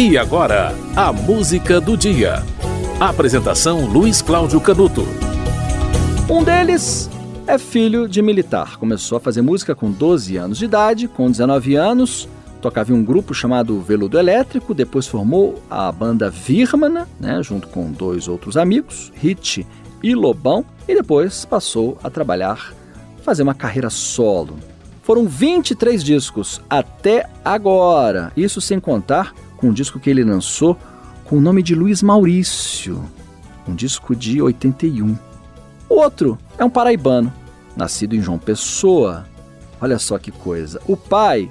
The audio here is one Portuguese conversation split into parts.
E agora, a música do dia. Apresentação Luiz Cláudio Canuto. Um deles é filho de militar. Começou a fazer música com 12 anos de idade, com 19 anos, tocava em um grupo chamado Veludo Elétrico, depois formou a banda Virmana, né, junto com dois outros amigos, Hit e Lobão, e depois passou a trabalhar, fazer uma carreira solo. Foram 23 discos até agora, isso sem contar com um disco que ele lançou com o nome de Luiz Maurício, um disco de 81. O outro é um paraibano, nascido em João Pessoa. Olha só que coisa. O pai,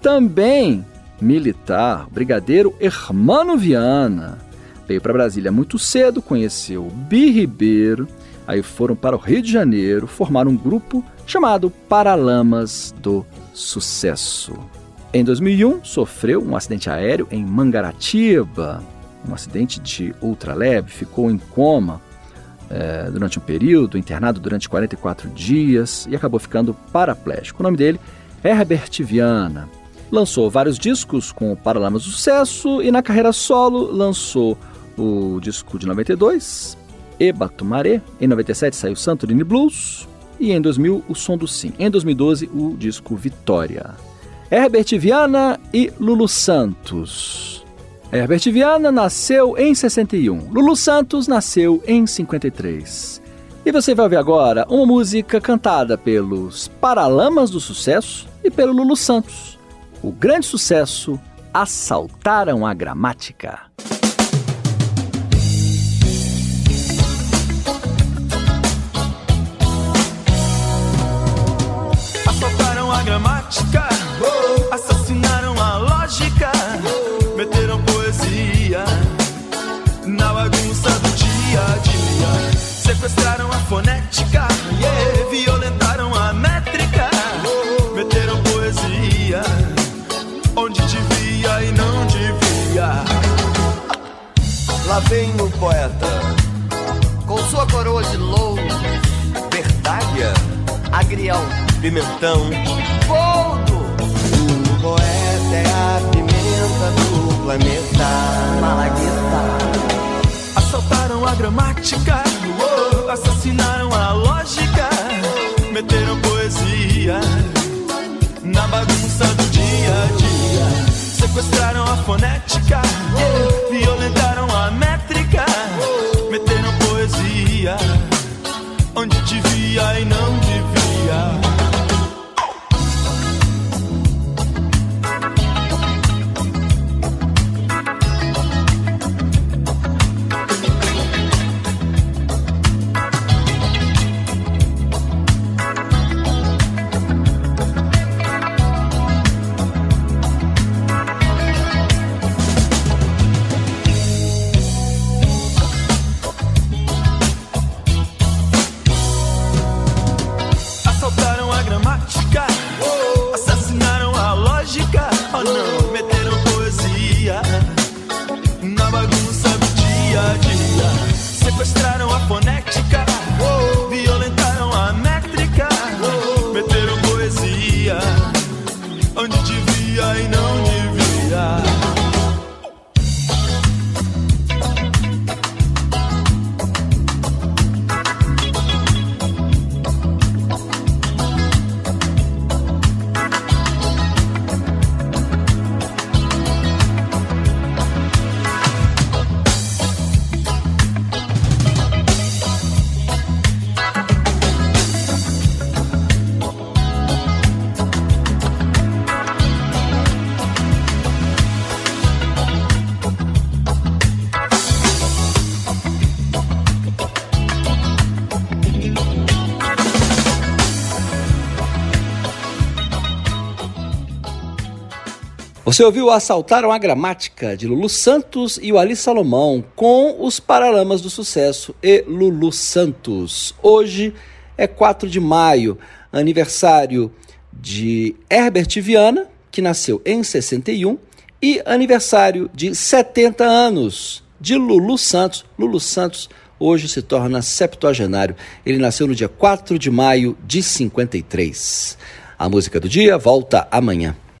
também militar, brigadeiro Hermano Viana. Veio para Brasília muito cedo, conheceu Bi Ribeiro, aí foram para o Rio de Janeiro, formaram um grupo chamado Paralamas do Sucesso. Em 2001, sofreu um acidente aéreo em Mangaratiba, um acidente de ultraleve, ficou em coma é, durante um período, internado durante 44 dias e acabou ficando paraplégico. O nome dele é Herbert Viana. Lançou vários discos com o Paralamas do Sucesso e na carreira solo lançou o disco de 92, Eba Tumaré. Em 97 saiu Santorini Blues e em 2000 O Som do Sim. Em 2012 o disco Vitória. Herbert Viana e Lulu Santos. Herbert Viana nasceu em 61, Lulu Santos nasceu em 53. E você vai ouvir agora uma música cantada pelos Paralamas do Sucesso e pelo Lulu Santos. O grande sucesso Assaltaram a Gramática. Poeta, com sua coroa de louros, verdalha, agrião, pimentão, poldo poeta é a pimenta do planeta. Malagueta. Assaltaram a gramática, assassinaram I know. Você ouviu Assaltaram a Gramática de Lulu Santos e o Ali Salomão com os Paralamas do Sucesso e Lulu Santos. Hoje é 4 de maio, aniversário de Herbert Viana, que nasceu em 61, e aniversário de 70 anos de Lulu Santos. Lulu Santos hoje se torna septuagenário. Ele nasceu no dia 4 de maio de 53. A música do dia volta amanhã.